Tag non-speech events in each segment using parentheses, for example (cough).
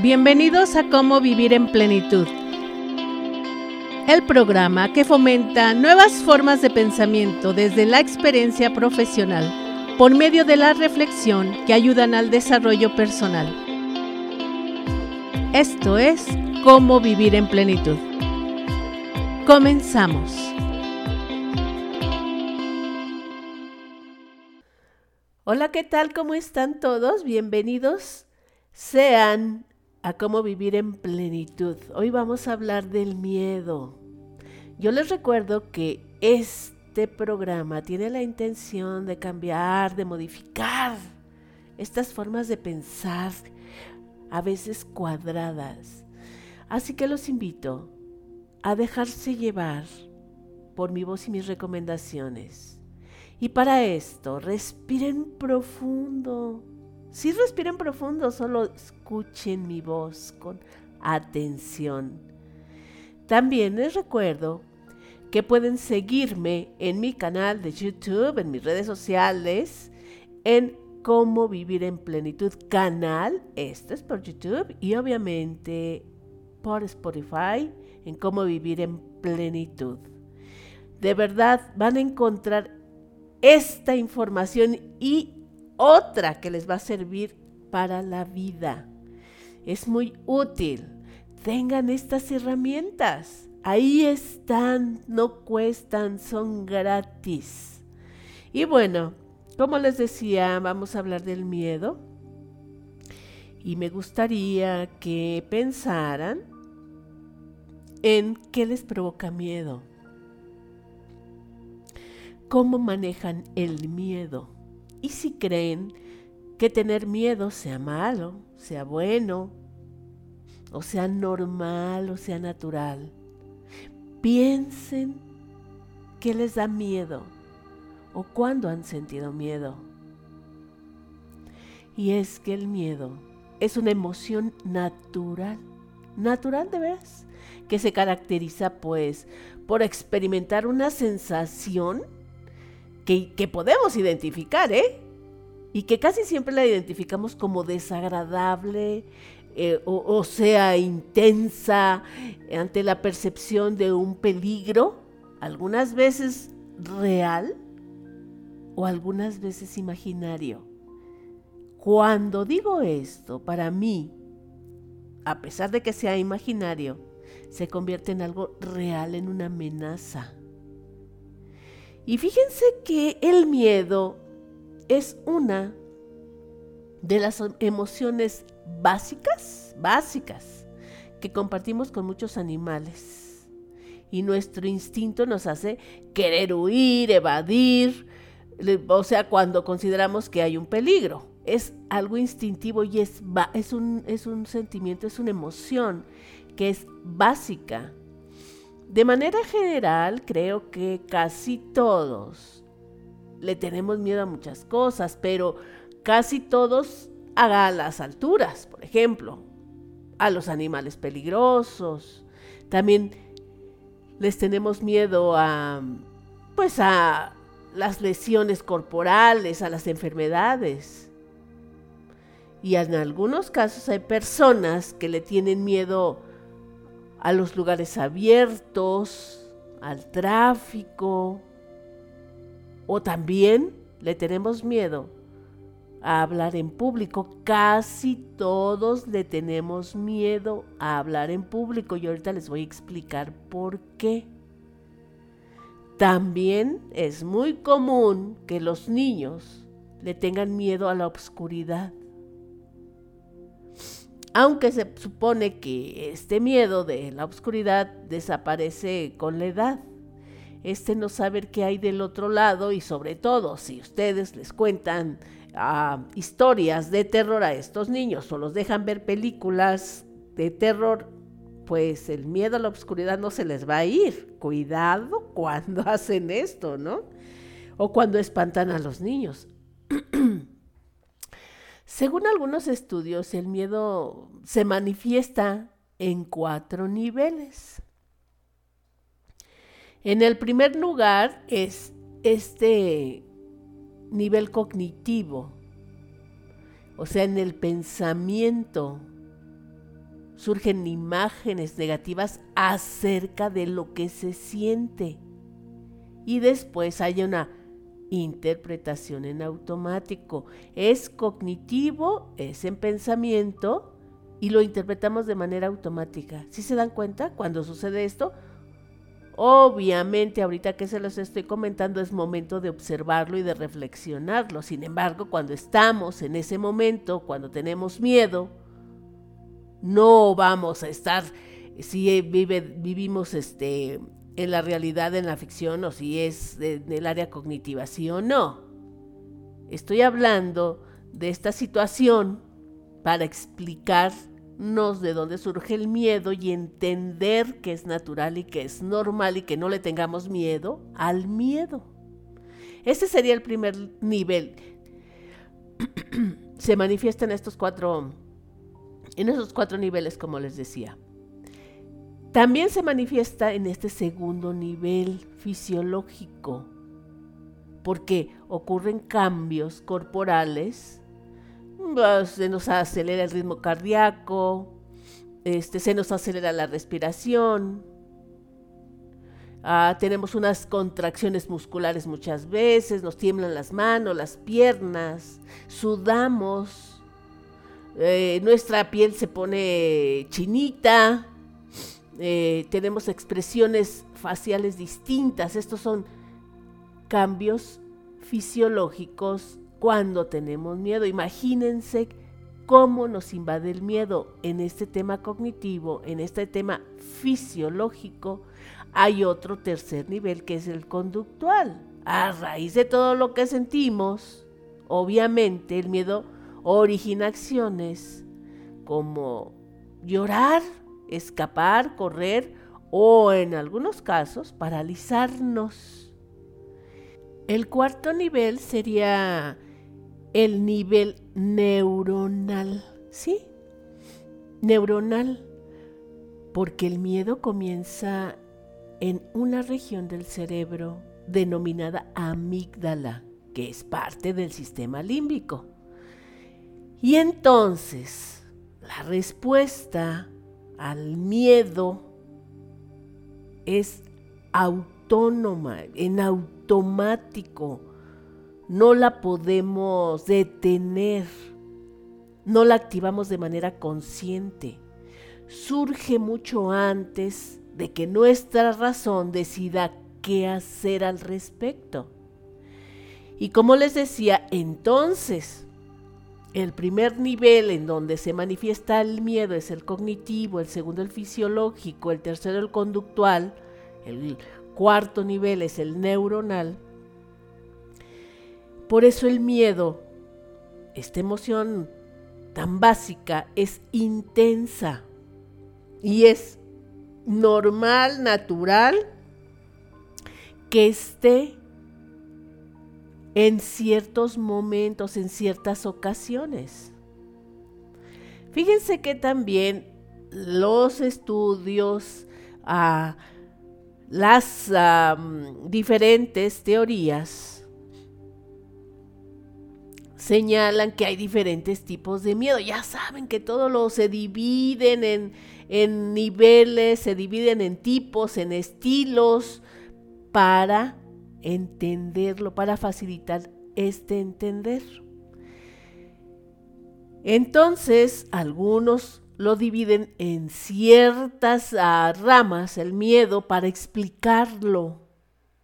Bienvenidos a Cómo Vivir en Plenitud, el programa que fomenta nuevas formas de pensamiento desde la experiencia profesional por medio de la reflexión que ayudan al desarrollo personal. Esto es Cómo Vivir en Plenitud. Comenzamos. Hola, ¿qué tal? ¿Cómo están todos? Bienvenidos sean a cómo vivir en plenitud. Hoy vamos a hablar del miedo. Yo les recuerdo que este programa tiene la intención de cambiar, de modificar estas formas de pensar, a veces cuadradas. Así que los invito a dejarse llevar por mi voz y mis recomendaciones. Y para esto, respiren profundo si respiren profundo, solo escuchen mi voz con atención. También les recuerdo que pueden seguirme en mi canal de YouTube, en mis redes sociales, en Cómo Vivir en Plenitud canal. Esto es por YouTube y obviamente por Spotify en Cómo Vivir en Plenitud. De verdad van a encontrar esta información y otra que les va a servir para la vida. Es muy útil. Tengan estas herramientas. Ahí están, no cuestan, son gratis. Y bueno, como les decía, vamos a hablar del miedo. Y me gustaría que pensaran en qué les provoca miedo. ¿Cómo manejan el miedo? Y si creen que tener miedo sea malo, sea bueno, o sea normal, o sea natural, piensen qué les da miedo o cuándo han sentido miedo. Y es que el miedo es una emoción natural, natural de veras, que se caracteriza pues por experimentar una sensación que, podemos identificar, ¿eh? Y que casi siempre la identificamos como desagradable, eh, o, sea, intensa ante la percepción de un peligro, algunas veces real o algunas veces imaginario. Cuando digo esto, para mí, a pesar de que sea imaginario, se convierte en algo real, en una amenaza. Y fíjense que el miedo es una de las emociones básicas, básicas, que compartimos con muchos animales. Y nuestro instinto nos hace querer huir, evadir, o sea, cuando consideramos que hay un peligro. Es algo instintivo y es, es, un, es un sentimiento, es una emoción que es básica de manera general, creo que casi todos le tenemos miedo a muchas cosas, pero casi todos a las alturas, por ejemplo, a los animales peligrosos. También les tenemos miedo a pues a las lesiones corporales, a las enfermedades. Y en algunos casos hay personas que le tienen miedo a los lugares abiertos, al tráfico, o también le tenemos miedo a hablar en público. Casi todos le tenemos miedo a hablar en público y ahorita les voy a explicar por qué. También es muy común que los niños le tengan miedo a la oscuridad aunque se supone que este miedo de la oscuridad desaparece con la edad. Este no saber qué hay del otro lado y sobre todo si ustedes les cuentan ah, historias de terror a estos niños o los dejan ver películas de terror, pues el miedo a la oscuridad no se les va a ir. Cuidado cuando (laughs) hacen esto, ¿no? O cuando espantan a los niños. (clears throat) Según algunos estudios, el miedo se manifiesta en cuatro niveles. En el primer lugar es este nivel cognitivo, o sea, en el pensamiento. surgen imágenes negativas acerca de lo que se siente. Y después hay una interpretación en automático. Es cognitivo, es en pensamiento y lo interpretamos de manera automática. ¿Sí se dan cuenta cuando sucede esto? Obviamente, ahorita que se los estoy comentando, es momento de observarlo y de reflexionarlo. Sin embargo, cuando estamos en ese momento, cuando tenemos miedo, no vamos a estar, si vivimos este, en la realidad, en la ficción, o si es en el área cognitiva, sí o no. Estoy hablando de esta situación para explicar de dónde surge el miedo y entender que es natural y que es normal y que no le tengamos miedo al miedo. Ese sería el primer nivel. (clears throat) Se manifiesta en estos cuatro, en esos cuatro niveles, como les decía. También se manifiesta en este segundo nivel fisiológico, porque ocurren cambios corporales se nos acelera el ritmo cardíaco, este, se nos acelera la respiración, ah, tenemos unas contracciones musculares muchas veces, nos tiemblan las manos, las piernas, sudamos, eh, nuestra piel se pone chinita, eh, tenemos expresiones faciales distintas, estos son cambios fisiológicos cuando tenemos miedo. Imagínense cómo nos invade el miedo en este tema cognitivo, en este tema fisiológico. Hay otro tercer nivel que es el conductual. A raíz de todo lo que sentimos, obviamente el miedo origina acciones como llorar, escapar, correr o en algunos casos paralizarnos. El cuarto nivel sería el nivel neuronal, ¿sí? Neuronal, porque el miedo comienza en una región del cerebro denominada amígdala, que es parte del sistema límbico. Y entonces, la respuesta al miedo es autónoma, en automático no la podemos detener, no la activamos de manera consciente. Surge mucho antes de que nuestra razón decida qué hacer al respecto. Y como les decía, entonces, el primer nivel en donde se manifiesta el miedo es el cognitivo, el segundo el fisiológico, el tercero el conductual, el cuarto nivel es el neuronal. Por eso el miedo, esta emoción tan básica, es intensa y es normal, natural, que esté en ciertos momentos, en ciertas ocasiones. Fíjense que también los estudios, ah, las diferentes teorías, señalan que hay diferentes tipos de miedo. Ya saben que todo lo se dividen en, en niveles, se dividen en tipos, en estilos, para entenderlo, para facilitar este entender. Entonces, algunos lo dividen en ciertas ah, ramas, el miedo, para explicarlo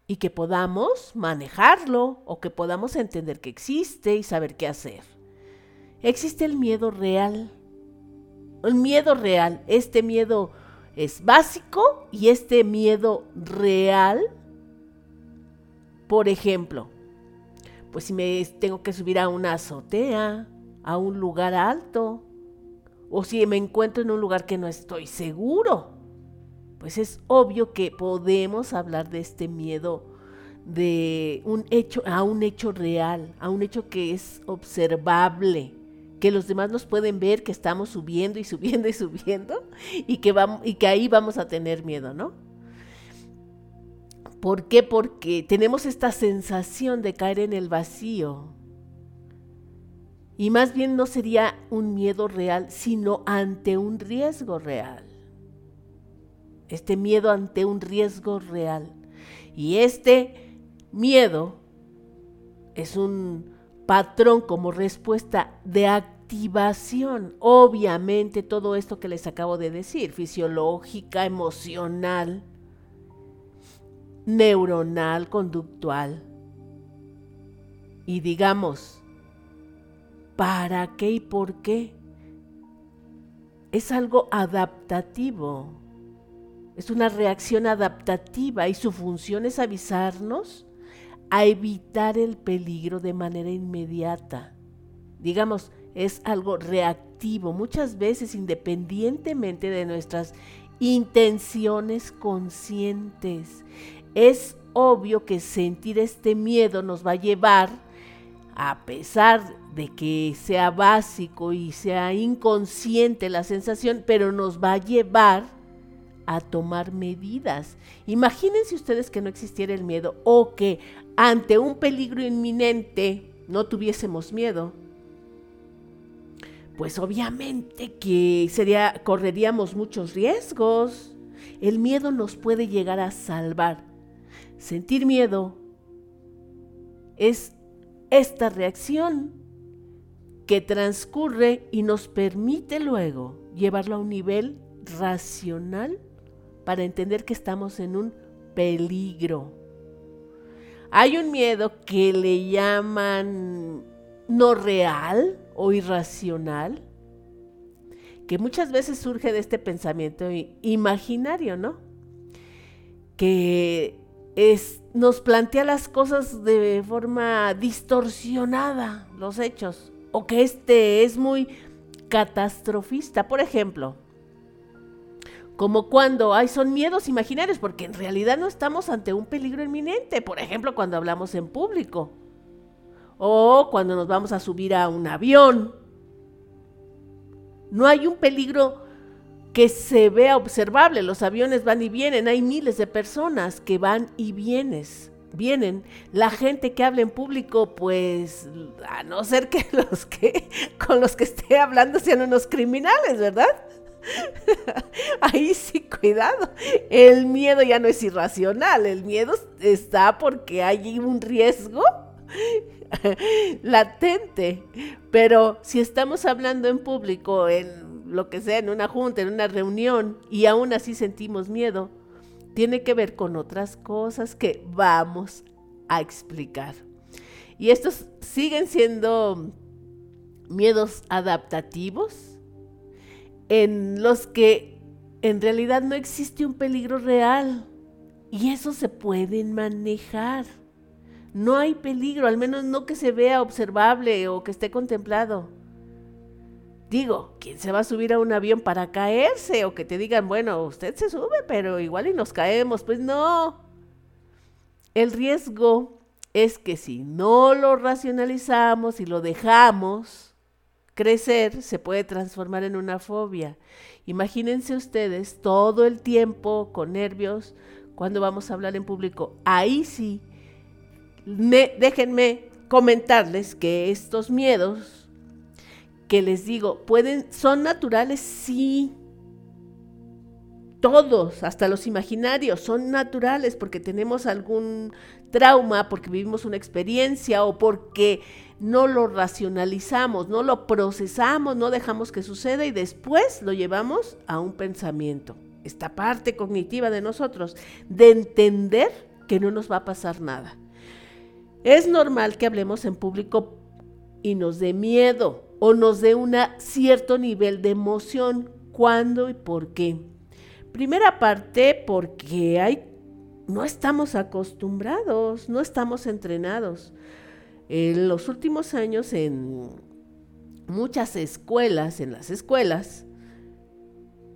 y que podamos manejarlo o que podamos entender que existe y saber qué hacer. Existe el miedo real. El miedo real, este miedo es básico y este miedo real, por ejemplo, pues si me tengo que subir a una azotea, a un lugar alto, o si me encuentro en un lugar que no estoy seguro, pues es obvio que podemos hablar de este miedo de un hecho a un hecho real, a un hecho que es observable, que los demás nos pueden ver que estamos subiendo y subiendo y subiendo y que vamos y que ahí vamos a tener miedo, ¿no? ¿Por qué? Porque tenemos esta sensación de caer en el vacío. Y más bien no sería un miedo real, sino ante un riesgo real. Este miedo ante un riesgo real. Y este miedo es un patrón como respuesta de activación. Obviamente todo esto que les acabo de decir, fisiológica, emocional, neuronal, conductual. Y digamos, ¿para qué y por qué? Es algo adaptativo. Es una reacción adaptativa y su función es avisarnos a evitar el peligro de manera inmediata. Digamos, es algo reactivo, muchas veces independientemente de nuestras intenciones conscientes. Es obvio que sentir este miedo nos va a llevar, a pesar de que sea básico y sea inconsciente la sensación, pero nos va a llevar a tomar medidas. Imagínense ustedes que no existiera el miedo o que ante un peligro inminente no tuviésemos miedo. Pues obviamente que sería correríamos muchos riesgos. El miedo nos puede llegar a salvar. Sentir miedo es esta reacción que transcurre y nos permite luego llevarlo a un nivel racional para entender que estamos en un peligro. Hay un miedo que le llaman no real o irracional, que muchas veces surge de este pensamiento imaginario, ¿no? Que es, nos plantea las cosas de forma distorsionada, los hechos, o que este es muy catastrofista. Por ejemplo, como cuando hay son miedos imaginarios, porque en realidad no estamos ante un peligro inminente, por ejemplo, cuando hablamos en público o cuando nos vamos a subir a un avión. No hay un peligro que se vea observable, los aviones van y vienen, hay miles de personas que van y vienes, vienen. La gente que habla en público, pues a no ser que (laughs) los que con los que esté hablando sean unos criminales, ¿verdad? (laughs) Ahí sí, cuidado. El miedo ya no es irracional. El miedo está porque hay un riesgo (laughs) latente. Pero si estamos hablando en público, en lo que sea, en una junta, en una reunión, y aún así sentimos miedo, tiene que ver con otras cosas que vamos a explicar. Y estos siguen siendo miedos adaptativos en los que en realidad no existe un peligro real y eso se puede manejar. No hay peligro, al menos no que se vea observable o que esté contemplado. Digo, ¿quién se va a subir a un avión para caerse? O que te digan, bueno, usted se sube, pero igual y nos caemos. Pues no. El riesgo es que si no lo racionalizamos y lo dejamos, crecer se puede transformar en una fobia. Imagínense ustedes todo el tiempo con nervios cuando vamos a hablar en público. Ahí sí, déjenme comentarles que estos miedos que les digo, pueden, son naturales, sí. Todos, hasta los imaginarios, son naturales porque tenemos algún trauma, porque vivimos una experiencia o porque no lo racionalizamos, no lo procesamos, no dejamos que suceda y después lo llevamos a un pensamiento. Esta parte cognitiva de nosotros, de entender que no nos va a pasar nada. Es normal que hablemos en público y nos dé miedo o nos dé un cierto nivel de emoción. ¿Cuándo y por qué? Primera parte, porque hay, no estamos acostumbrados, no estamos entrenados. En los últimos años en muchas escuelas, en las escuelas,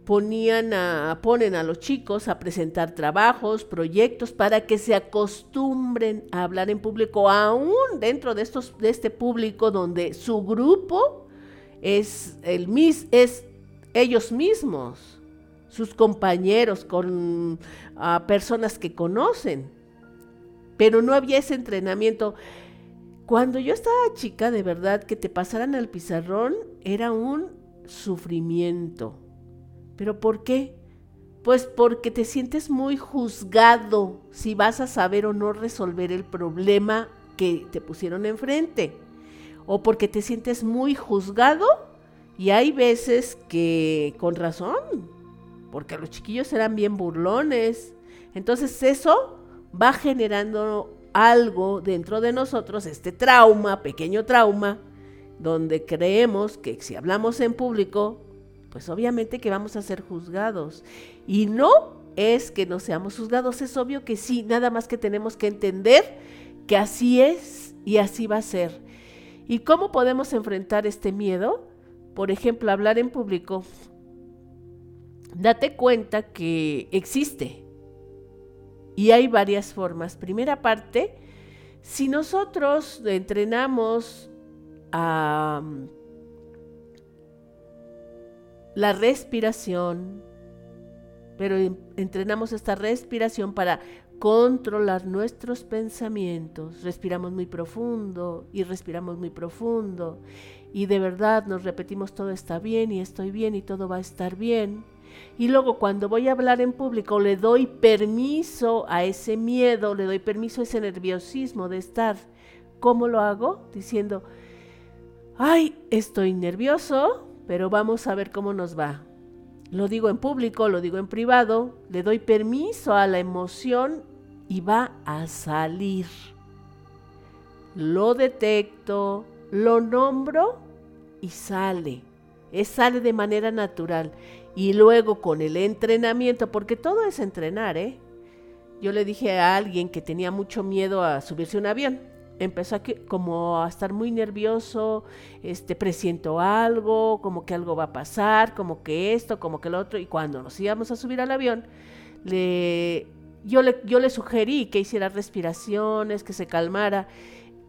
ponían a, ponen a los chicos a presentar trabajos, proyectos, para que se acostumbren a hablar en público, aún dentro de, estos, de este público donde su grupo es, el, es ellos mismos, sus compañeros, con personas que conocen. Pero no había ese entrenamiento Cuando yo estaba chica, de verdad, que te pasaran al pizarrón era un sufrimiento. ¿Pero por qué? Pues porque te sientes muy juzgado si vas a saber o no resolver el problema que te pusieron enfrente. O porque te sientes muy juzgado y hay veces que con razón, porque los chiquillos eran bien burlones. Entonces eso va generando algo dentro de nosotros, este trauma, pequeño trauma, donde creemos que si hablamos en público, pues obviamente que vamos a ser juzgados. Y no es que no seamos juzgados, es obvio que sí, nada más que tenemos que entender que así es y así va a ser. ¿Y cómo podemos enfrentar este miedo? Por ejemplo, hablar en público. Date cuenta que existe, y hay varias formas. Primera parte, si nosotros entrenamos a la respiración, pero entrenamos esta respiración para controlar nuestros pensamientos. Respiramos muy profundo y respiramos muy profundo y de verdad nos repetimos todo está bien y estoy bien y todo va a estar bien y luego cuando voy a hablar en público le doy permiso a ese miedo, le doy permiso a ese nerviosismo de estar. ¿Cómo lo hago? Diciendo, ay, estoy nervioso, pero vamos a ver cómo nos va. Lo digo en público, lo digo en privado, le doy permiso a la emoción y va a salir. Lo detecto, lo nombro y sale. Es sale de manera natural. Y luego con el entrenamiento, porque todo es entrenar, ¿eh? Yo le dije a alguien que tenía mucho miedo a subirse un avión. Empezó a como a estar muy nervioso, este, presiento algo, como que algo va a pasar, como que esto, como que lo otro. Y cuando nos íbamos a subir al avión, le, yo, le, yo le sugerí que hiciera respiraciones, que se calmara.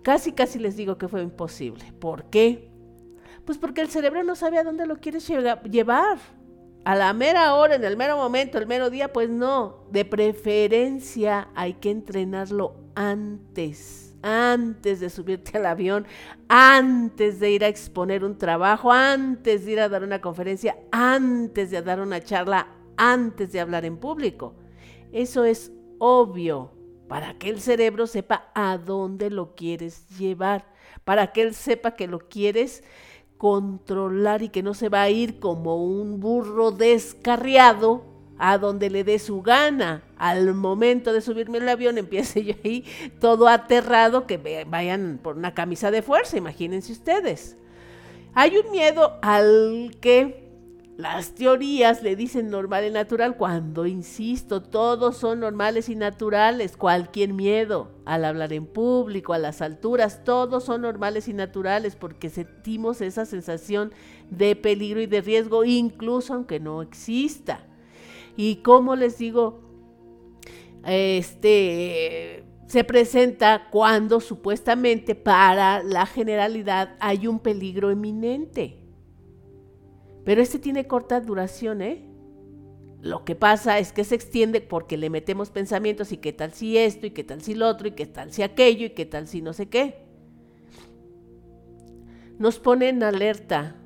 Casi, casi les digo que fue imposible. ¿Por qué? Pues porque el cerebro no sabe a dónde lo quieres llevar a la mera hora, en el mero momento, el mero día, pues no. De preferencia hay que entrenarlo antes, antes de subirte al avión, antes de ir a exponer un trabajo, antes de ir a dar una conferencia, antes de dar una charla, antes de hablar en público. Eso es obvio para que el cerebro sepa a dónde lo quieres llevar, para que él sepa que lo quieres controlar y que no se va a ir como un burro descarriado a donde le dé su gana. Al momento de subirme al avión empiece (laughs) yo ahí todo aterrado que vayan por una camisa de fuerza, imagínense ustedes. Hay un miedo al que las teorías le dicen normal y natural cuando, insisto, todos son normales y naturales. Cualquier miedo al hablar en público, a las alturas, todos son normales y naturales porque sentimos esa sensación de peligro y de riesgo, incluso aunque no exista. Y como les digo, este se presenta cuando supuestamente para la generalidad hay un peligro eminente. Pero este tiene corta duración, ¿eh? Lo que pasa es que se extiende porque le metemos pensamientos y qué tal si esto y qué tal si lo otro y qué tal si aquello y qué tal si no sé qué. Nos pone en alerta.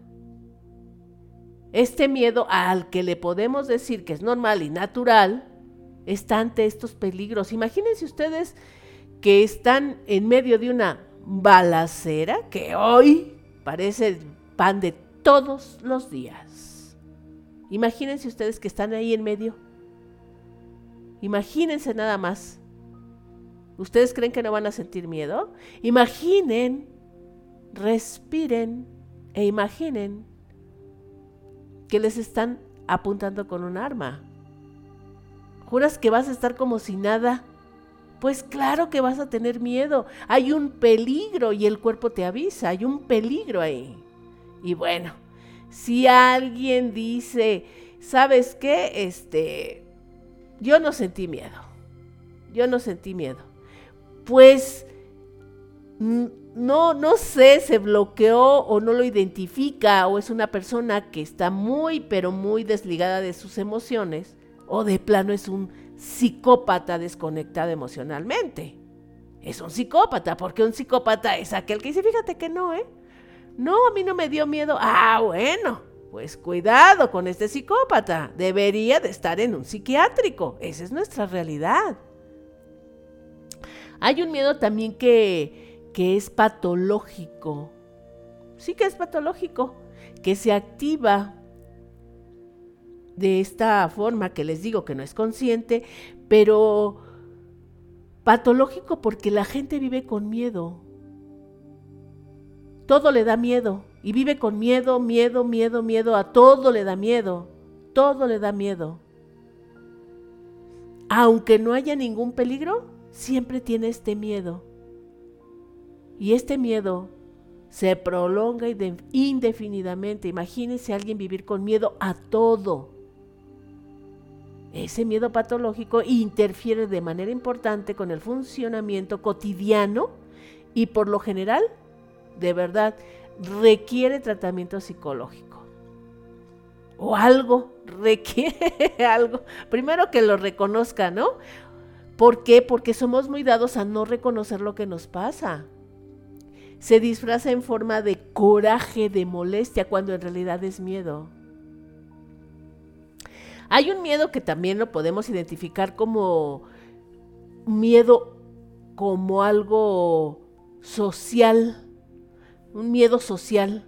Este miedo al que le podemos decir que es normal y natural está ante estos peligros. Imagínense ustedes que están en medio de una balacera que hoy parece pan de todos los días. Imagínense ustedes que están ahí en medio. Imagínense nada más. ¿Ustedes creen que no van a sentir miedo? Imaginen, respiren e imaginen que les están apuntando con un arma. ¿Juras que vas a estar como si nada? Pues claro que vas a tener miedo. Hay un peligro y el cuerpo te avisa. Hay un peligro ahí. Y bueno, si alguien dice, ¿sabes qué? Este, yo no sentí miedo. Yo no sentí miedo. Pues no, no sé, se bloqueó o no lo identifica o es una persona que está muy, pero muy desligada de sus emociones o de plano es un psicópata desconectado emocionalmente. es un psicópata, porque un psicópata es aquel que dice, fíjate que no, ¿eh? No, a mí no me dio miedo. Ah, bueno, pues cuidado con este psicópata. Debería de estar en un psiquiátrico. Esa es nuestra realidad. Hay un miedo también que, que es patológico. Sí que es patológico, que se activa de esta forma que les digo que no es consciente, pero patológico porque la gente vive con miedo. Todo le da miedo y vive con miedo, miedo, miedo, miedo, a todo le da miedo, todo le da miedo. Aunque no haya ningún peligro, siempre tiene este miedo. Y este miedo se prolonga indefinidamente. Imagínense a alguien vivir con miedo a todo. Ese miedo patológico interfiere de manera importante con el funcionamiento cotidiano y por lo general, de verdad, requiere tratamiento psicológico. O algo, (laughs) requiere algo. Primero que lo reconozca, ¿no? ¿Por qué? Porque somos muy dados a no reconocer lo que nos pasa. Se disfraza en forma de coraje, de molestia, cuando en realidad es miedo. Hay un miedo que también lo podemos identificar como miedo como algo social, un miedo social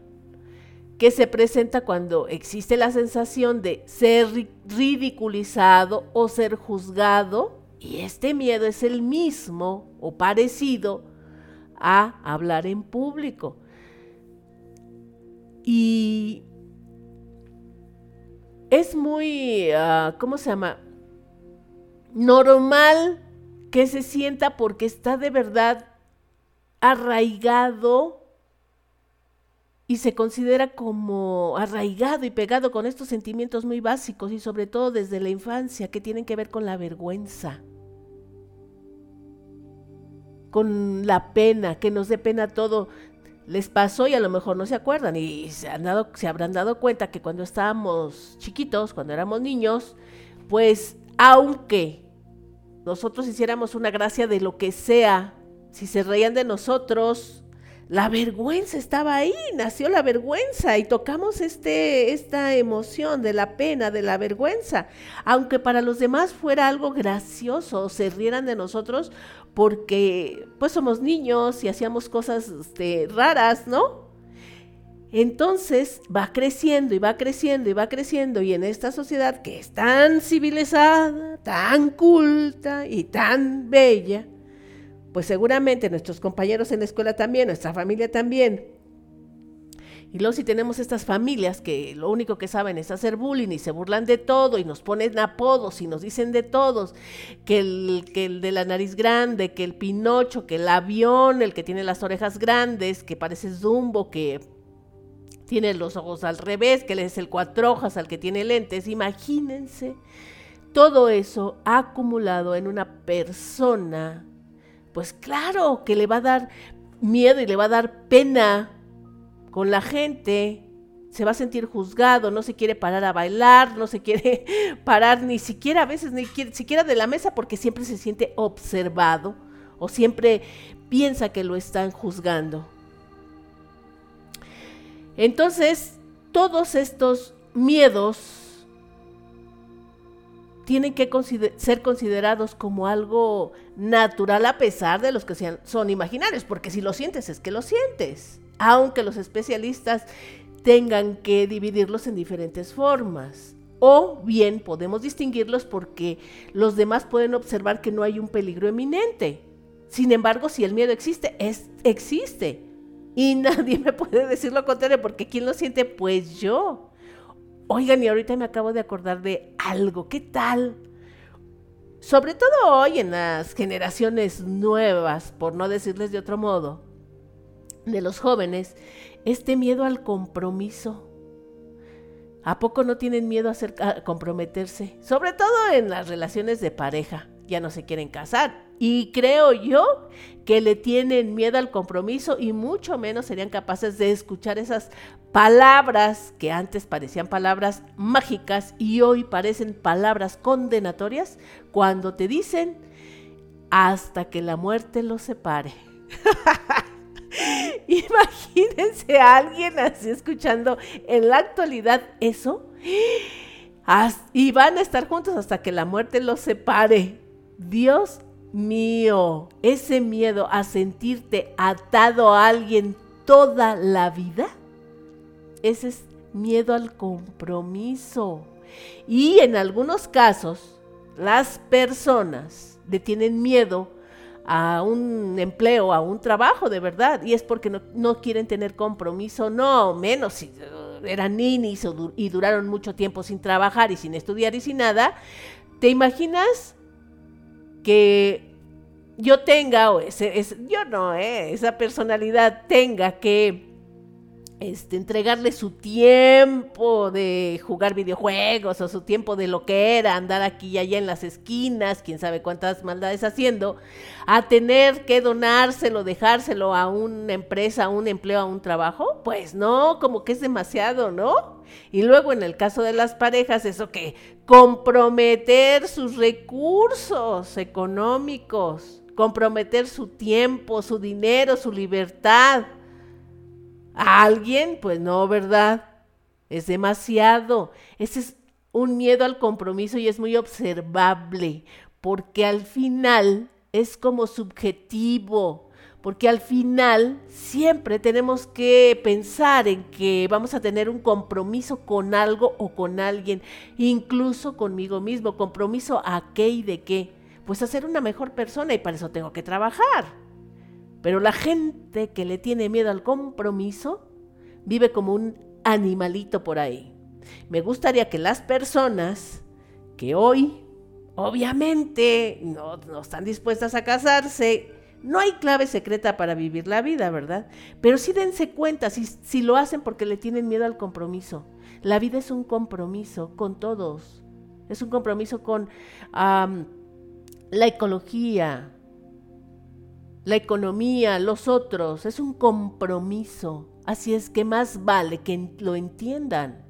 que se presenta cuando existe la sensación de ser ridiculizado o ser juzgado y este miedo es el mismo o parecido a hablar en público. Y es muy, ah, ¿cómo se llama? Normal que se sienta porque está de verdad arraigado y se considera como arraigado y pegado con estos sentimientos muy básicos y sobre todo desde la infancia que tienen que ver con la vergüenza, con la pena, que nos dé pena todo les pasó y a lo mejor no se acuerdan y se, han dado, se habrán dado cuenta que cuando estábamos chiquitos, cuando éramos niños, pues aunque nosotros hiciéramos una gracia de lo que sea, si se reían de nosotros, la vergüenza estaba ahí, nació la vergüenza y tocamos este, esta emoción de la pena, de la vergüenza. Aunque para los demás fuera algo gracioso, se rieran de nosotros porque pues somos niños y hacíamos cosas este, raras, ¿no? Entonces va creciendo y va creciendo y va creciendo y en esta sociedad que es tan civilizada, tan culta y tan bella, pues seguramente nuestros compañeros en la escuela también, nuestra familia también. Y luego si tenemos estas familias que lo único que saben es hacer bullying y se burlan de todo y nos ponen apodos y nos dicen de todos, que el, que el de la nariz grande, que el pinocho, que el avión, el que tiene las orejas grandes, que parece zumbo, que tiene los ojos al revés, que es el cuatro hojas al que tiene lentes. Imagínense todo eso acumulado en una persona pues claro que le va a dar miedo y le va a dar pena con la gente. Se va a sentir juzgado, no se quiere parar a bailar, no se quiere (laughs) parar ni siquiera a veces, ni siquiera de la mesa porque siempre se siente observado o siempre piensa que lo están juzgando. Entonces, todos estos miedos tienen que ser considerados como algo natural a pesar de los que sean, son imaginarios, porque si lo sientes es que lo sientes, aunque los especialistas tengan que dividirlos en diferentes formas. O bien podemos distinguirlos porque los demás pueden observar que no hay un peligro eminente. Sin embargo, si el miedo existe, es, existe. Y (laughs) nadie me puede decir lo contrario, porque ¿quién lo siente? Pues yo. Oigan, y ahorita me acabo de acordar de algo. ¿Qué tal? Sobre todo hoy en las generaciones nuevas, por no decirles de otro modo, de los jóvenes, este miedo al compromiso. ¿A poco no tienen miedo a, a comprometerse? Sobre todo en las relaciones de pareja. Ya no se quieren casar, y creo yo que le tienen miedo al compromiso y mucho menos serían capaces de escuchar esas palabras que antes parecían palabras mágicas y hoy parecen palabras condenatorias cuando te dicen hasta que la muerte los separe. (laughs) (laughs) Imagínense a alguien así escuchando en la actualidad eso. Y van a estar juntos hasta que la muerte los separe. Dios mío, ese miedo a sentirte atado a alguien toda la vida, ese es miedo al compromiso. Y en algunos casos, las personas le tienen miedo a un empleo, a un trabajo de verdad, y es porque no, quieren tener compromiso, no, menos si uh, eran ninis y duraron mucho tiempo sin trabajar y sin estudiar y sin nada. ¿Te imaginas que yo tenga, o ese, yo no, eh, esa personalidad tenga que este, entregarle su tiempo de jugar videojuegos o su tiempo de lo que era, andar aquí y allá en las esquinas, quién sabe cuántas maldades haciendo, a tener que donárselo, dejárselo a una empresa, a un empleo, a un trabajo, pues no, como que es demasiado, ¿no? Y luego en el caso de las parejas, eso que comprometer sus recursos económicos, comprometer su tiempo, su dinero, su libertad a alguien, pues no, ¿verdad? Es demasiado. Ese es un miedo al compromiso y es muy observable, porque al final es como subjetivo, porque al final siempre tenemos que pensar en que vamos a tener un compromiso con algo o con alguien, incluso conmigo mismo, compromiso a qué y de qué, pues a ser una mejor persona y para eso tengo que trabajar. Pero la gente que le tiene miedo al compromiso vive como un animalito por ahí. Me gustaría que las personas que hoy, obviamente, no, están dispuestas a casarse, no hay clave secreta para vivir la vida, ¿verdad? Pero sí dense cuenta si, si lo hacen porque le tienen miedo al compromiso. La vida es un compromiso con todos. Es un compromiso con la ecología, la economía, los otros, es un compromiso. Así es que más vale que lo entiendan.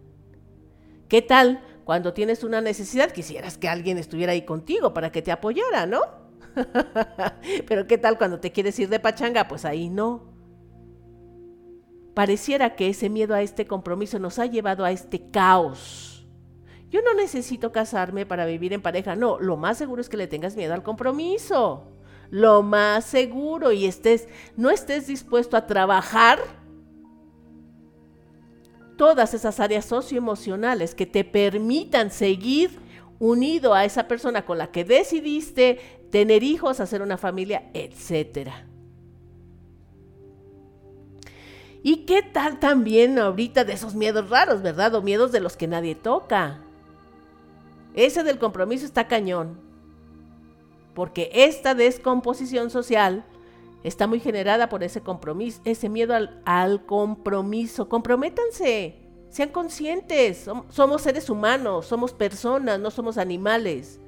¿Qué tal cuando tienes una necesidad? Quisieras que alguien estuviera ahí contigo para que te apoyara, ¿no? (laughs) Pero ¿qué tal cuando te quieres ir de pachanga? Pues ahí no. Pareciera que ese miedo a este compromiso nos ha llevado a este caos. Yo no necesito casarme para vivir en pareja, no, lo más seguro es que le tengas miedo al compromiso lo más seguro y estés, no estés dispuesto a trabajar todas esas áreas socioemocionales que te permitan seguir unido a esa persona con la que decidiste tener hijos, hacer una familia, etc. ¿Y qué tal también ahorita de esos miedos raros, verdad? O miedos de los que nadie toca. Ese del compromiso está cañón porque esta descomposición social está muy generada por ese compromiso, ese miedo al, compromiso. Comprométanse, sean conscientes, somos seres humanos, somos personas, no somos animales.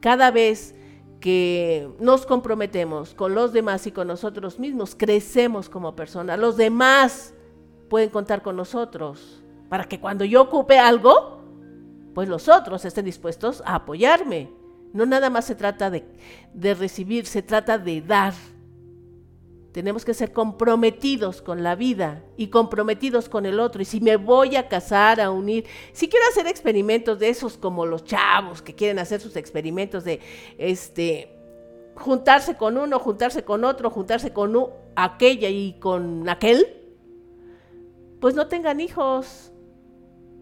Cada vez que nos comprometemos con los demás y con nosotros mismos, crecemos como personas. Los demás pueden contar con nosotros para que cuando yo ocupe algo, pues los otros estén dispuestos a apoyarme. No nada más se trata de, recibir, se trata de dar. Tenemos que ser comprometidos con la vida y comprometidos con el otro. Y si me voy a casar, a unir, si quiero hacer experimentos de esos como los chavos que quieren hacer sus experimentos de este juntarse con uno, juntarse con otro, juntarse con aquella y con aquel, pues no tengan hijos,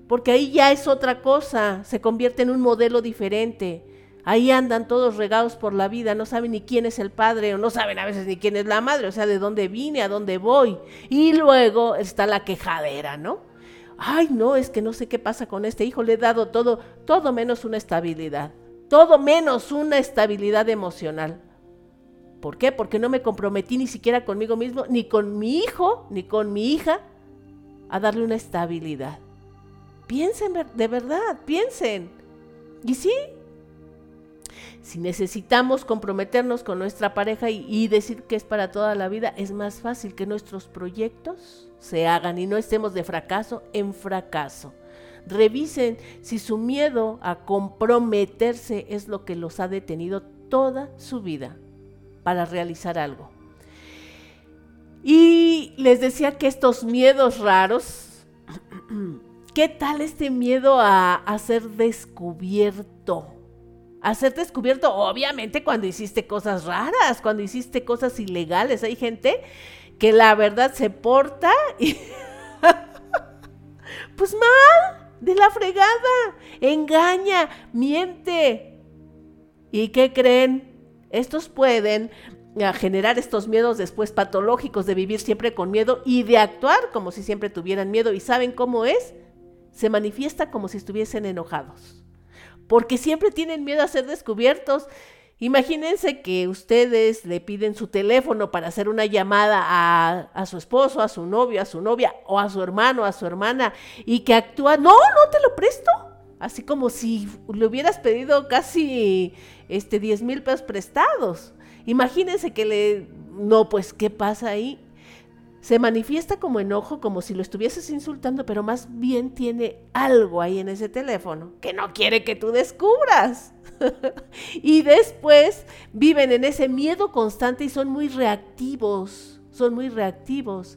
porque ahí ya es otra cosa, se convierte en un modelo diferente. Ahí andan todos regados por la vida, no saben ni quién es el padre o no saben a veces ni quién es la madre, o sea, de dónde vine, a dónde voy. Y luego está la quejadera, ¿no? Ay, no, es que no sé qué pasa con este hijo, le he dado todo, todo menos una estabilidad, todo menos una estabilidad emocional. ¿Por qué? Porque no me comprometí ni siquiera conmigo mismo, ni con mi hijo, ni con mi hija, a darle una estabilidad. Piensen de verdad, piensen. Y sí, si necesitamos comprometernos con nuestra pareja y, decir que es para toda la vida, es más fácil que nuestros proyectos se hagan y no estemos de fracaso en fracaso. Revisen si su miedo a comprometerse es lo que los ha detenido toda su vida para realizar algo. Y les decía que estos miedos raros, (clears throat) ¿qué tal este miedo a, ser descubierto? A ser descubierto, obviamente, cuando hiciste cosas raras, cuando hiciste cosas ilegales. Hay gente que la verdad se porta y... (laughs) pues mal, de la fregada, engaña, miente. ¿Y qué creen? Estos pueden a generar estos miedos después patológicos de vivir siempre con miedo y de actuar como si siempre tuvieran miedo. ¿Y saben cómo es? Se manifiesta como si estuviesen enojados. Porque siempre tienen miedo a ser descubiertos. Imagínense que ustedes le piden su teléfono para hacer una llamada a, a, su esposo, a su novio, a su novia o a su hermano, a su hermana y que actúa, no, no te lo presto. Así como si le hubieras pedido casi este 10 mil pesos prestados. Imagínense que le... No, pues, ¿qué pasa ahí? Se manifiesta como enojo, como si lo estuvieses insultando, pero más bien tiene algo ahí en ese teléfono que no quiere que tú descubras. (laughs) y después viven en ese miedo constante y son muy reactivos, son muy reactivos.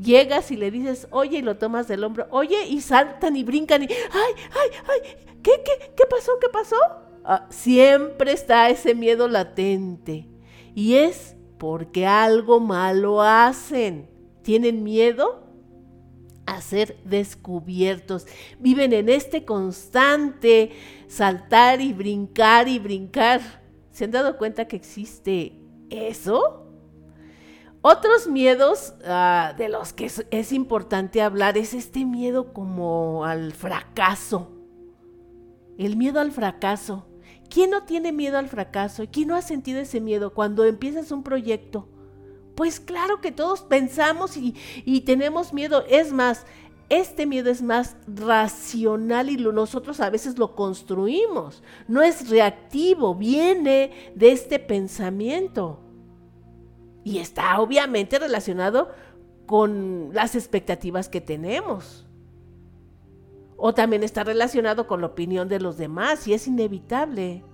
Llegas y le dices, oye, y lo tomas del hombro, oye, y saltan y brincan y, ay, ay, ay, ¿qué, qué, qué pasó, qué pasó? Ah, siempre está ese miedo latente. Y es porque algo malo hacen. Tienen miedo a ser descubiertos. Viven en este constante saltar y brincar y brincar. ¿Se han dado cuenta que existe eso? Otros miedos uh, de los que es, es importante hablar es este miedo como al fracaso. El miedo al fracaso. ¿Quién no tiene miedo al fracaso? ¿Quién no ha sentido ese miedo cuando empiezas un proyecto? Pues claro que todos pensamos y, y tenemos miedo. Es más, este miedo es más racional y lo, nosotros a veces lo construimos. No es reactivo, viene de este pensamiento. Y está obviamente relacionado con las expectativas que tenemos. O también está relacionado con la opinión de los demás y es inevitable.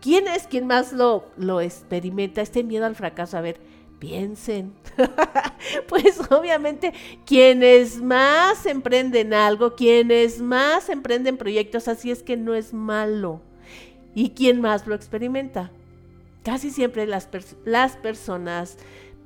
¿Quién es quien más lo, lo experimenta? Este miedo al fracaso. A ver, piensen. (laughs) pues obviamente quienes más emprenden algo, quienes más emprenden proyectos, así es que no es malo. ¿Y quién más lo experimenta? Casi siempre las, las personas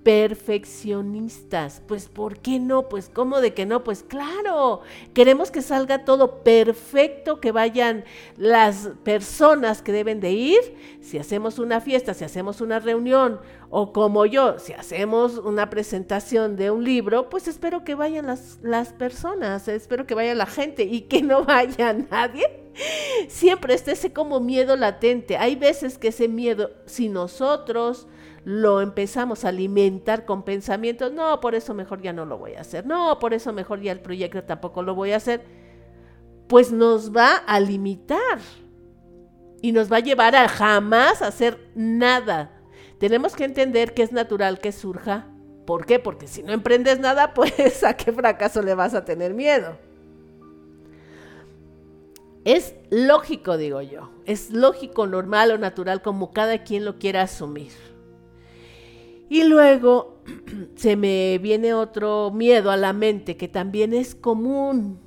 perfeccionistas. Pues ¿por qué no? Pues ¿cómo de que no? Pues claro, queremos que salga todo perfecto, que vayan las personas que deben de ir. Si hacemos una fiesta, si hacemos una reunión o como yo, si hacemos una presentación de un libro, pues espero que vayan las, las personas, espero que vaya la gente y que no vaya nadie. Siempre está ese como miedo latente. Hay veces que ese miedo, si nosotros lo empezamos a alimentar con pensamientos, no, por eso mejor ya no lo voy a hacer, no, por eso mejor ya el proyecto tampoco lo voy a hacer, pues nos va a limitar y nos va a llevar a jamás hacer nada. Tenemos que entender que es natural que surja. ¿Por qué? Porque si no emprendes nada, (laughs) pues a qué fracaso le vas a tener miedo. Es lógico, digo yo. Es lógico, normal o natural como cada quien lo quiera asumir. Y luego (clears throat) se me viene otro miedo a la mente que también es común.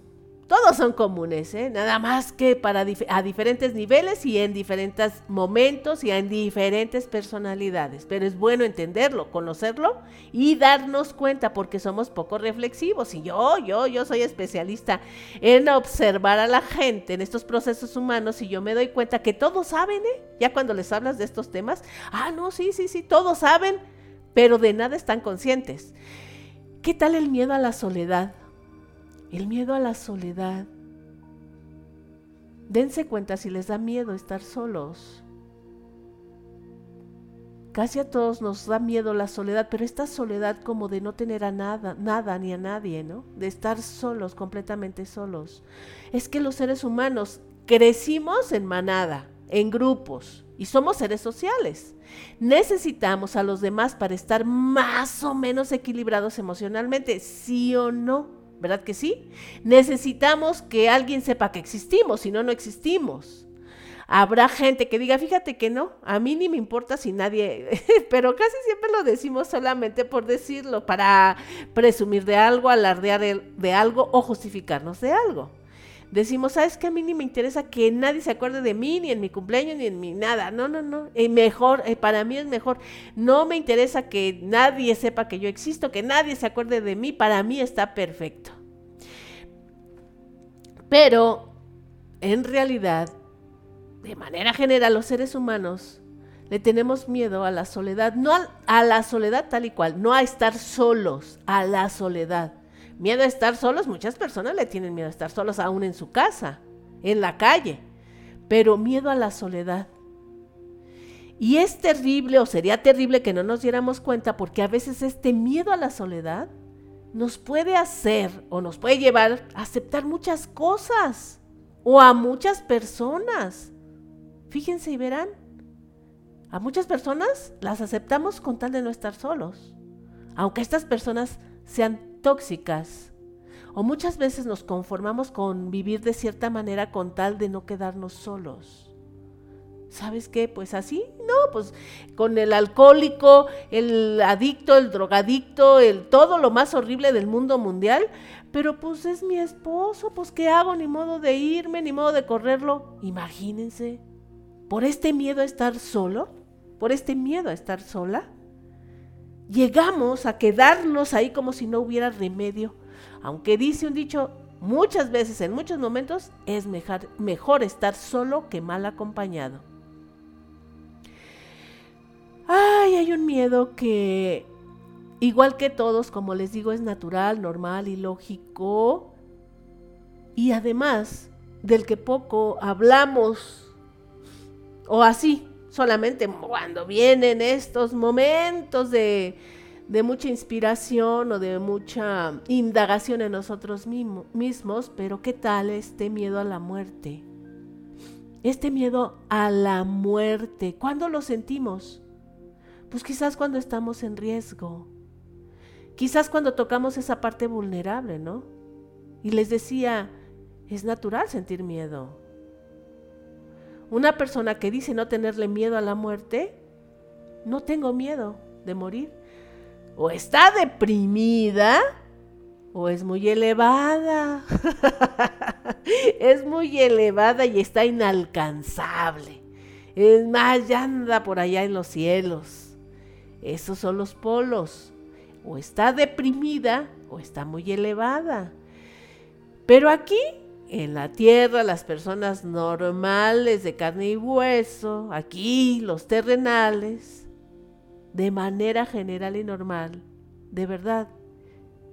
Todos son comunes, ¿eh? nada más que para a diferentes niveles y en diferentes momentos y en diferentes personalidades. Pero es bueno entenderlo, conocerlo y darnos cuenta porque somos poco reflexivos. Y yo, yo, yo soy especialista en observar a la gente en estos procesos humanos y yo me doy cuenta que todos saben, ¿eh? Ya cuando les hablas de estos temas, ah, no, sí, sí, sí, todos saben pero de nada están conscientes. ¿Qué tal el miedo a la soledad? El miedo a la soledad. Dense cuenta si les da miedo estar solos. Casi a todos nos da miedo la soledad, pero esta soledad como de no tener a nada, nada ni a nadie, ¿no? De estar solos, completamente solos. Es que los seres humanos crecimos en manada, en grupos, y somos seres sociales. Necesitamos a los demás para estar más o menos equilibrados emocionalmente, sí o no, ¿verdad que sí? Necesitamos que alguien sepa que existimos, si no, no existimos. Habrá gente que diga, fíjate que no, a mí ni me importa si nadie, (laughs) pero casi siempre lo decimos solamente por decirlo, para presumir de algo, alardear de algo o justificarnos de algo. Decimos, ¿sabes qué? A mí ni me interesa que nadie se acuerde de mí, ni en mi cumpleaños, ni en mi nada. No, no, no. Y mejor, eh, para mí es mejor. No me interesa que nadie sepa que yo existo, que nadie se acuerde de mí. Para mí está perfecto. Pero, en realidad, de manera general, los seres humanos le tenemos miedo a la soledad, no a, la soledad tal y cual, no a estar solos, a la soledad. Miedo a estar solos, muchas personas le tienen miedo a estar solos aún en su casa, en la calle, pero miedo a la soledad. Y es terrible o sería terrible que no nos diéramos cuenta porque a veces este miedo a la soledad nos puede hacer o nos puede llevar a aceptar muchas cosas o a muchas personas. Fíjense y verán, a muchas personas las aceptamos con tal de no estar solos, aunque estas personas sean tóxicas. O muchas veces nos conformamos con vivir de cierta manera con tal de no quedarnos solos. ¿Sabes qué? Pues así, no, pues con el alcohólico, el adicto, el drogadicto, el todo lo más horrible del mundo mundial, pero pues es mi esposo, pues ¿qué hago? Ni modo de irme, ni modo de correrlo. Imagínense, por este miedo a estar solo, por este miedo a estar sola, llegamos a quedarnos ahí como si no hubiera remedio. Aunque dice un dicho, muchas veces, en muchos momentos, es mejor, mejor estar solo que mal acompañado. Ay, hay un miedo que, igual que todos, como les digo, es natural, normal y lógico. Y además, del que poco hablamos, o así, solamente cuando vienen estos momentos de, de mucha inspiración o de mucha indagación en nosotros mismos, pero ¿qué tal este miedo a la muerte? Este miedo a la muerte, ¿cuándo lo sentimos? Pues quizás cuando estamos en riesgo, quizás cuando tocamos esa parte vulnerable, ¿no? Y les decía, es natural sentir miedo. Una persona que dice no tenerle miedo a la muerte, no tengo miedo de morir. O está deprimida o es muy elevada. (laughs) es muy elevada y está inalcanzable. Es más, ya anda por allá en los cielos. Esos son los polos. O está deprimida o está muy elevada. Pero aquí, en la tierra, las personas normales de carne y hueso, aquí los terrenales, de manera general y normal, de verdad,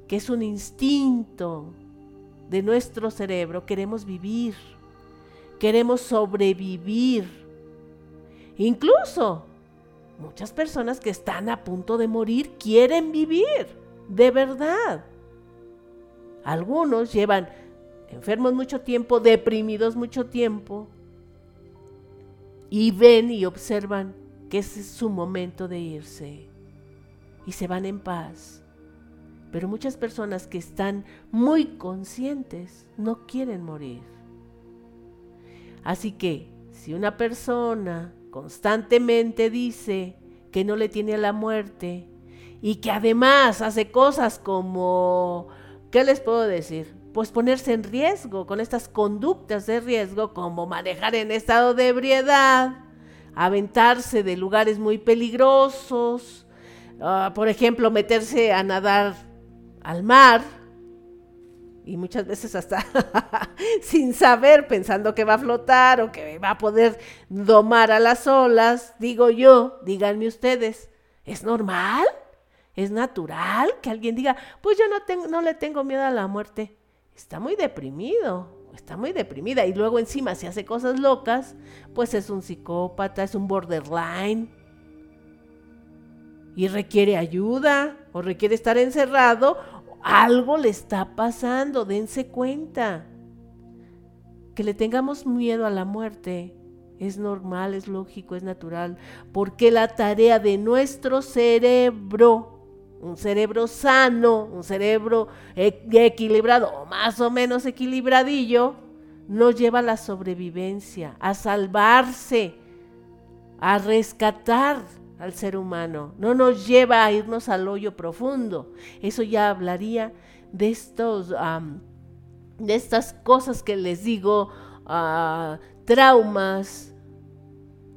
que es un instinto de nuestro cerebro, queremos vivir, queremos sobrevivir. Incluso Muchas personas que están a punto de morir quieren vivir, de verdad. Algunos llevan enfermos mucho tiempo, deprimidos mucho tiempo, y ven y observan que ese es su momento de irse, y se van en paz. Pero muchas personas que están muy conscientes no quieren morir. Así que si una persona constantemente dice que no le tiene a la muerte y que además hace cosas como, ¿qué les puedo decir? Pues ponerse en riesgo con estas conductas de riesgo como manejar en estado de ebriedad, aventarse de lugares muy peligrosos, ah, por ejemplo, meterse a nadar al mar, y muchas veces hasta (laughs) sin saber, pensando que va a flotar o que va a poder domar a las olas, digo yo, díganme ustedes, ¿es normal? ¿Es natural que alguien diga, pues yo no, tengo, no le tengo miedo a la muerte? Está muy deprimido, está muy deprimida y luego encima si hace cosas locas, pues es un psicópata, es un borderline y requiere ayuda o requiere estar encerrado algo le está pasando, dense cuenta. Que le tengamos miedo a la muerte es normal, es lógico, es natural, porque la tarea de nuestro cerebro, un cerebro sano, un cerebro equilibrado o más o menos equilibradillo, nos lleva a la sobrevivencia, a salvarse, a rescatar al ser humano. No nos lleva a irnos al hoyo profundo. Eso ya hablaría de estos, de estas cosas que les digo, uh, traumas,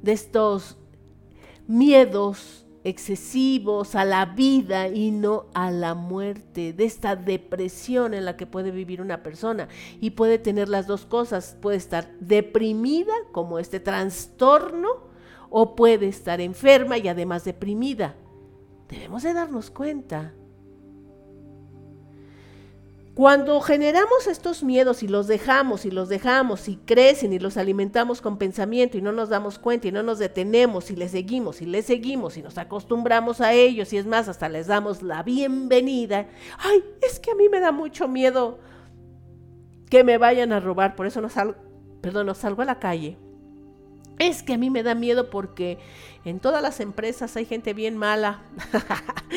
de estos miedos excesivos a la vida y no a la muerte, de esta depresión en la que puede vivir una persona. Y puede tener las dos cosas, puede estar deprimida como este trastorno o puede estar enferma y además deprimida. Debemos de darnos cuenta cuando generamos estos miedos y los dejamos y los dejamos y crecen y los alimentamos con pensamiento y no nos damos cuenta y no nos detenemos y les seguimos y les seguimos y nos acostumbramos a ellos y es más, hasta les damos la bienvenida, ay, es que a mí me da mucho miedo que me vayan a robar, por eso no salgo, perdón, no salgo a la calle. Es que a mí me da miedo porque en todas las empresas hay gente bien mala. (laughs)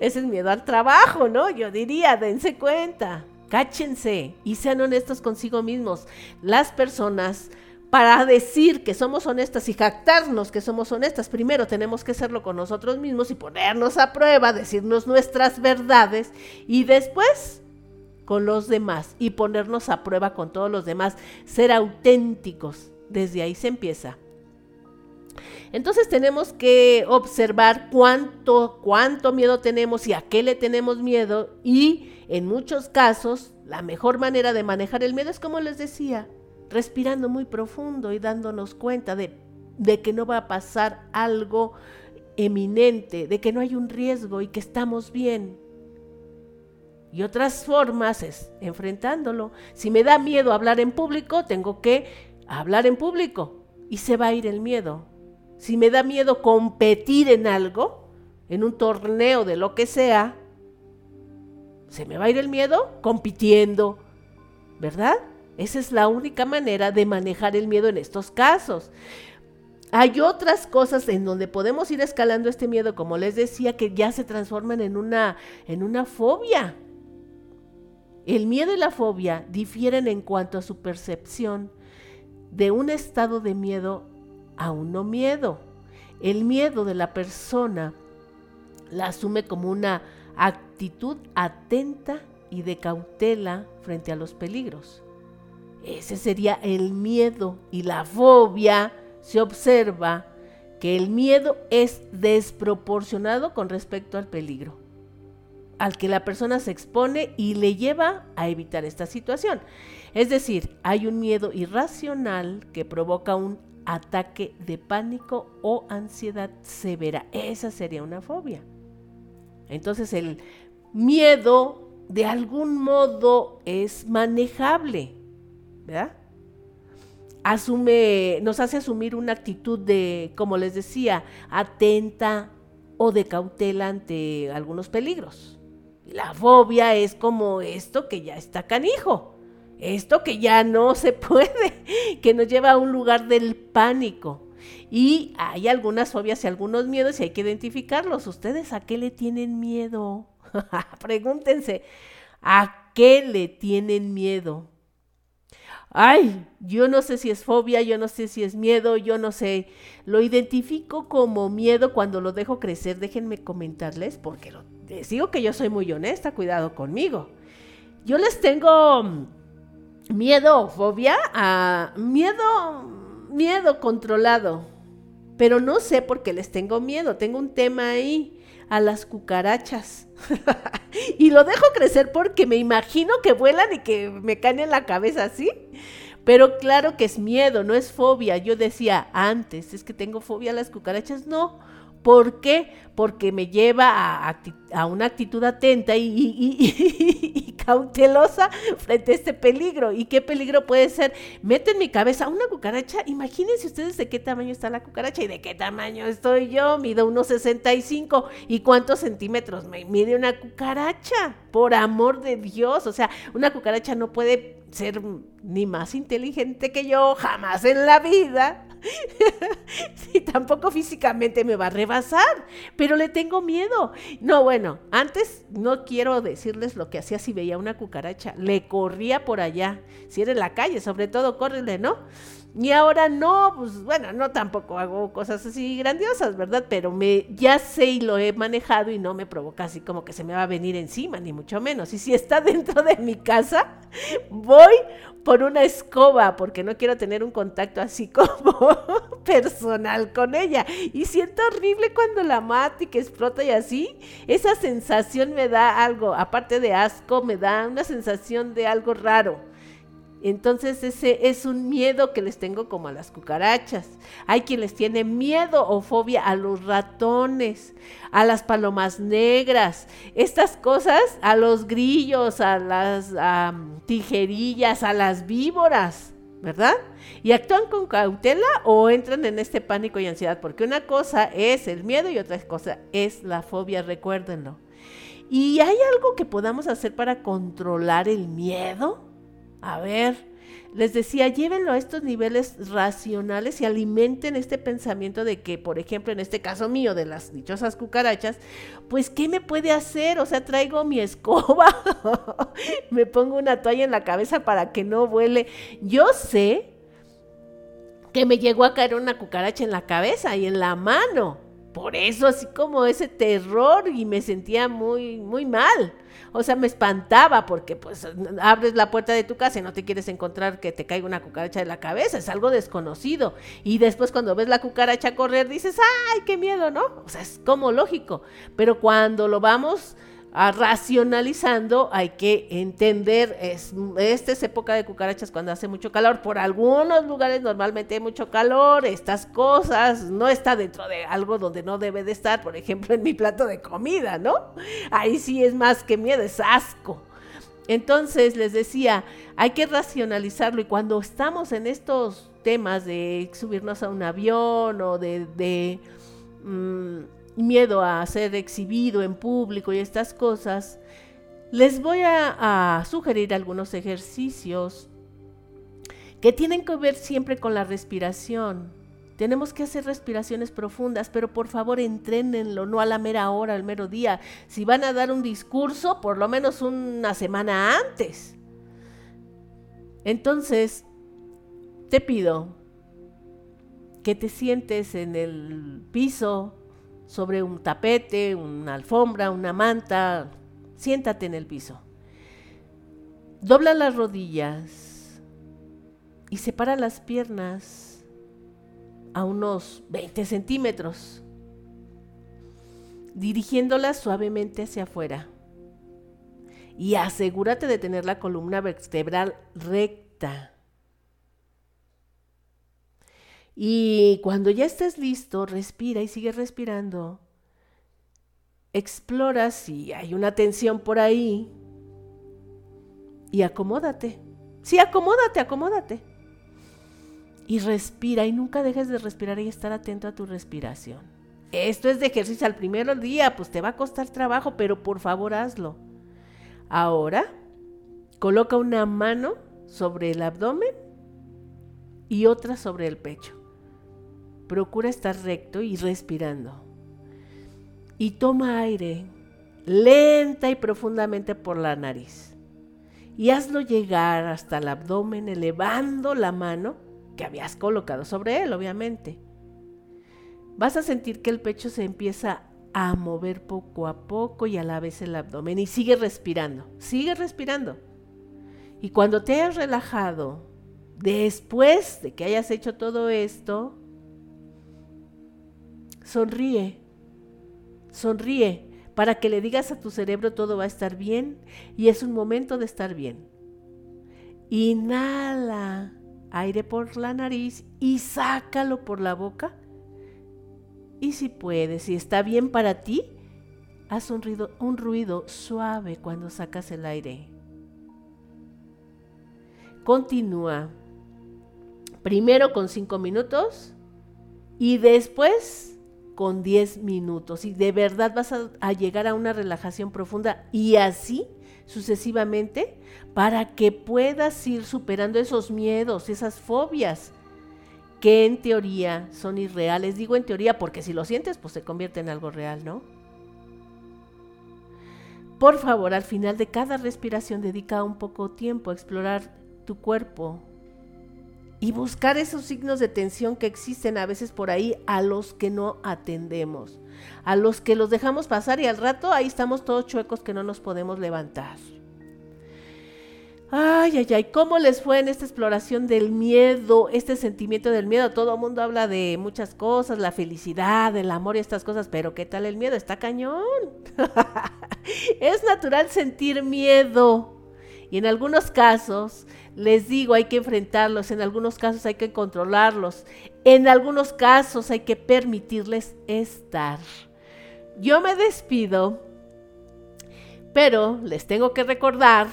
Ese es miedo al trabajo, ¿no? Yo diría, dense cuenta, cáchense y sean honestos consigo mismos. Las personas, para decir que somos honestas y jactarnos que somos honestas, primero tenemos que hacerlo con nosotros mismos y ponernos a prueba, decirnos nuestras verdades y después con los demás y ponernos a prueba con todos los demás, ser auténticos. Desde ahí se empieza. Entonces tenemos que observar cuánto, cuánto miedo tenemos y a qué le tenemos miedo y en muchos casos la mejor manera de manejar el miedo es como les decía, respirando muy profundo y dándonos cuenta de, de que no va a pasar algo eminente, de que no hay un riesgo y que estamos bien. Y otras formas es enfrentándolo. Si me da miedo hablar en público, tengo que hablar en público y se va a ir el miedo si me da miedo competir en algo, en un torneo de lo que sea, se me va a ir el miedo compitiendo, ¿verdad? Esa es la única manera de manejar el miedo en estos casos. Hay otras cosas en donde podemos ir escalando este miedo, como les decía, que ya se transforman en una, en una fobia. El miedo y la fobia difieren en cuanto a su percepción de un estado de miedo aún no miedo. El miedo de la persona la asume como una actitud atenta y de cautela frente a los peligros. Ese sería el miedo y la fobia. Se observa que el miedo es desproporcionado con respecto al peligro, al que la persona se expone y le lleva a evitar esta situación. Es decir, hay un miedo irracional que provoca un ataque de pánico o ansiedad severa. Esa sería una fobia. Entonces el miedo de algún modo es manejable, ¿verdad? Asume, nos hace asumir una actitud de, como les decía, atenta o de cautela ante algunos peligros. La fobia es como esto que ya está canijo esto que ya no se (laughs) puede, que nos lleva a un lugar del pánico. Y hay algunas fobias y algunos miedos y hay que identificarlos. ¿Ustedes a qué le tienen miedo? (laughs) Pregúntense, ¿a qué le tienen miedo? Ay, yo no sé si es fobia, yo no sé si es miedo, yo no sé. Lo identifico como miedo cuando lo dejo crecer. Déjenme comentarles, porque les digo que yo soy muy honesta, cuidado conmigo. Yo les tengo miedo o fobia a miedo, miedo controlado. Pero no sé por qué les tengo miedo. Tengo un tema ahí a las cucarachas. (laughs) y lo dejo crecer porque me imagino que vuelan y que me caen en la cabeza así. Pero claro que es miedo, no es fobia. Yo decía antes, es que tengo fobia a las cucarachas. No, ¿Por qué? Porque me lleva a, una actitud atenta (laughs) y, cautelosa frente a este peligro. ¿Y qué peligro puede ser? Meto en mi cabeza una cucaracha. Imagínense ustedes de qué tamaño está la cucaracha y de qué tamaño estoy yo. Mido 1,65. ¿Y cuántos centímetros me mide una cucaracha? Por amor de Dios. O sea, una cucaracha no puede ser ni más inteligente que yo, jamás en la vida. (laughs) y tampoco físicamente me va a rebasar, pero le tengo miedo. No, bueno, antes no quiero decirles lo que hacía si veía una cucaracha. Le corría por allá. Si era en la calle, sobre todo, córrele, ¿no? Y ahora no, pues bueno, no tampoco hago cosas así grandiosas, ¿verdad? Pero me ya sé y lo he manejado y no me provoca así como que se me va a venir encima, ni mucho menos. Y si está (laughs) dentro de mi casa, voy por una escoba porque no quiero tener un contacto así (laughs) como personal con ella. Y siento horrible cuando la mato y que explota y así. Esa sensación me da algo, aparte de asco, me da una sensación de algo raro. Entonces ese es un miedo que les tengo como a las cucarachas. Hay quien les tiene miedo o fobia a los ratones, a las palomas negras, estas cosas, a los grillos, a las tijerillas, a las víboras, ¿verdad? Y actúan con cautela o entran en este pánico y ansiedad, porque una cosa es el miedo y otra cosa es la fobia, recuérdenlo. ¿Y hay algo que podamos hacer para controlar el miedo? A ver, les decía, llévenlo a estos niveles racionales y alimenten este pensamiento de que, por ejemplo, en este caso mío de las dichosas cucarachas, pues, ¿qué me puede hacer? O sea, traigo mi escoba, (laughs) me pongo una toalla en la cabeza para que no vuele. Yo sé que me llegó a caer una cucaracha en la cabeza y en la mano. Por eso así como ese terror y me sentía muy, muy mal. O sea, me espantaba porque pues abres la puerta de tu casa y no te quieres encontrar que te caiga una cucaracha de la cabeza, es algo desconocido. Y después cuando ves la cucaracha correr dices, ay, qué miedo, ¿no? O sea, es como lógico. Pero cuando lo vamos a racionalizando, hay que entender, es, esta es época de cucarachas cuando hace mucho calor, por algunos lugares normalmente hay mucho calor, estas cosas, no está dentro de algo donde no debe de estar, por ejemplo en mi plato de comida, ¿no? Ahí sí es más que miedo, es asco. Entonces les decía, hay que racionalizarlo y cuando estamos en estos temas de subirnos a un avión o de... Mm, miedo a ser exhibido en público y estas cosas, les voy a, sugerir algunos ejercicios que tienen que ver siempre con la respiración. Tenemos que hacer respiraciones profundas, pero por favor entrénenlo, no a la mera hora, al mero día. Si van a dar un discurso, por lo menos una semana antes. Entonces, te pido que te sientes en el piso sobre un tapete, una alfombra, una manta, siéntate en el piso. Dobla las rodillas y separa las piernas a unos 20 centímetros, dirigiéndolas suavemente hacia afuera. Y asegúrate de tener la columna vertebral recta. Y cuando ya estés listo, respira y sigue respirando. Explora si hay una tensión por ahí. Y acomódate. Sí, acomódate, acomódate. Y respira y nunca dejes de respirar y estar atento a tu respiración. Esto es de ejercicio al primer día, pues te va a costar trabajo, pero por favor hazlo. Ahora, coloca una mano sobre el abdomen y otra sobre el pecho. Procura estar recto y respirando. Y toma aire lenta y profundamente por la nariz. Y hazlo llegar hasta el abdomen elevando la mano que habías colocado sobre él, obviamente. Vas a sentir que el pecho se empieza a mover poco a poco y a la vez el abdomen. Y sigue respirando, sigue respirando. Y cuando te hayas relajado, después de que hayas hecho todo esto, Sonríe, sonríe para que le digas a tu cerebro todo va a estar bien y es un momento de estar bien. Inhala aire por la nariz y sácalo por la boca. Y si puedes, si está bien para ti, haz un ruido, un ruido suave cuando sacas el aire. Continúa. Primero con cinco minutos y después con 10 minutos y de verdad vas a, llegar a una relajación profunda y así sucesivamente para que puedas ir superando esos miedos, esas fobias que en teoría son irreales. Digo en teoría porque si lo sientes, pues se convierte en algo real, ¿no? Por favor, al final de cada respiración dedica un poco tiempo a explorar tu cuerpo y buscar esos signos de tensión que existen a veces por ahí a los que no atendemos, a los que los dejamos pasar y al rato ahí estamos todos chuecos que no nos podemos levantar. Ay, ay, ay, ¿cómo les fue en esta exploración del miedo, este sentimiento del miedo? Todo el mundo habla de muchas cosas, la felicidad, el amor y estas cosas, pero ¿qué tal el miedo? Está cañón. (laughs) es natural sentir miedo. Y en algunos casos, les digo, hay que enfrentarlos, en algunos casos hay que controlarlos, en algunos casos hay que permitirles estar. Yo me despido, pero les tengo que recordar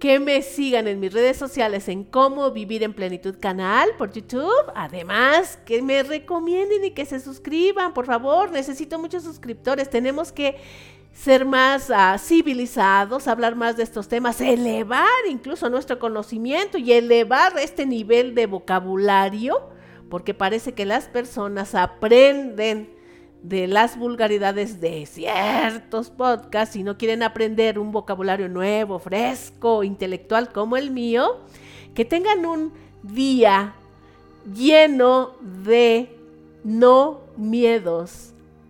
que me sigan en mis redes sociales en Cómo Vivir en Plenitud canal por YouTube. Además, que me recomienden y que se suscriban, por favor. Necesito muchos suscriptores. Tenemos que ser más ah, civilizados, hablar más de estos temas, elevar incluso nuestro conocimiento y elevar este nivel de vocabulario, porque parece que las personas aprenden de las vulgaridades de ciertos podcasts y no quieren aprender un vocabulario nuevo, fresco, intelectual como el mío, que tengan un día lleno de no miedos.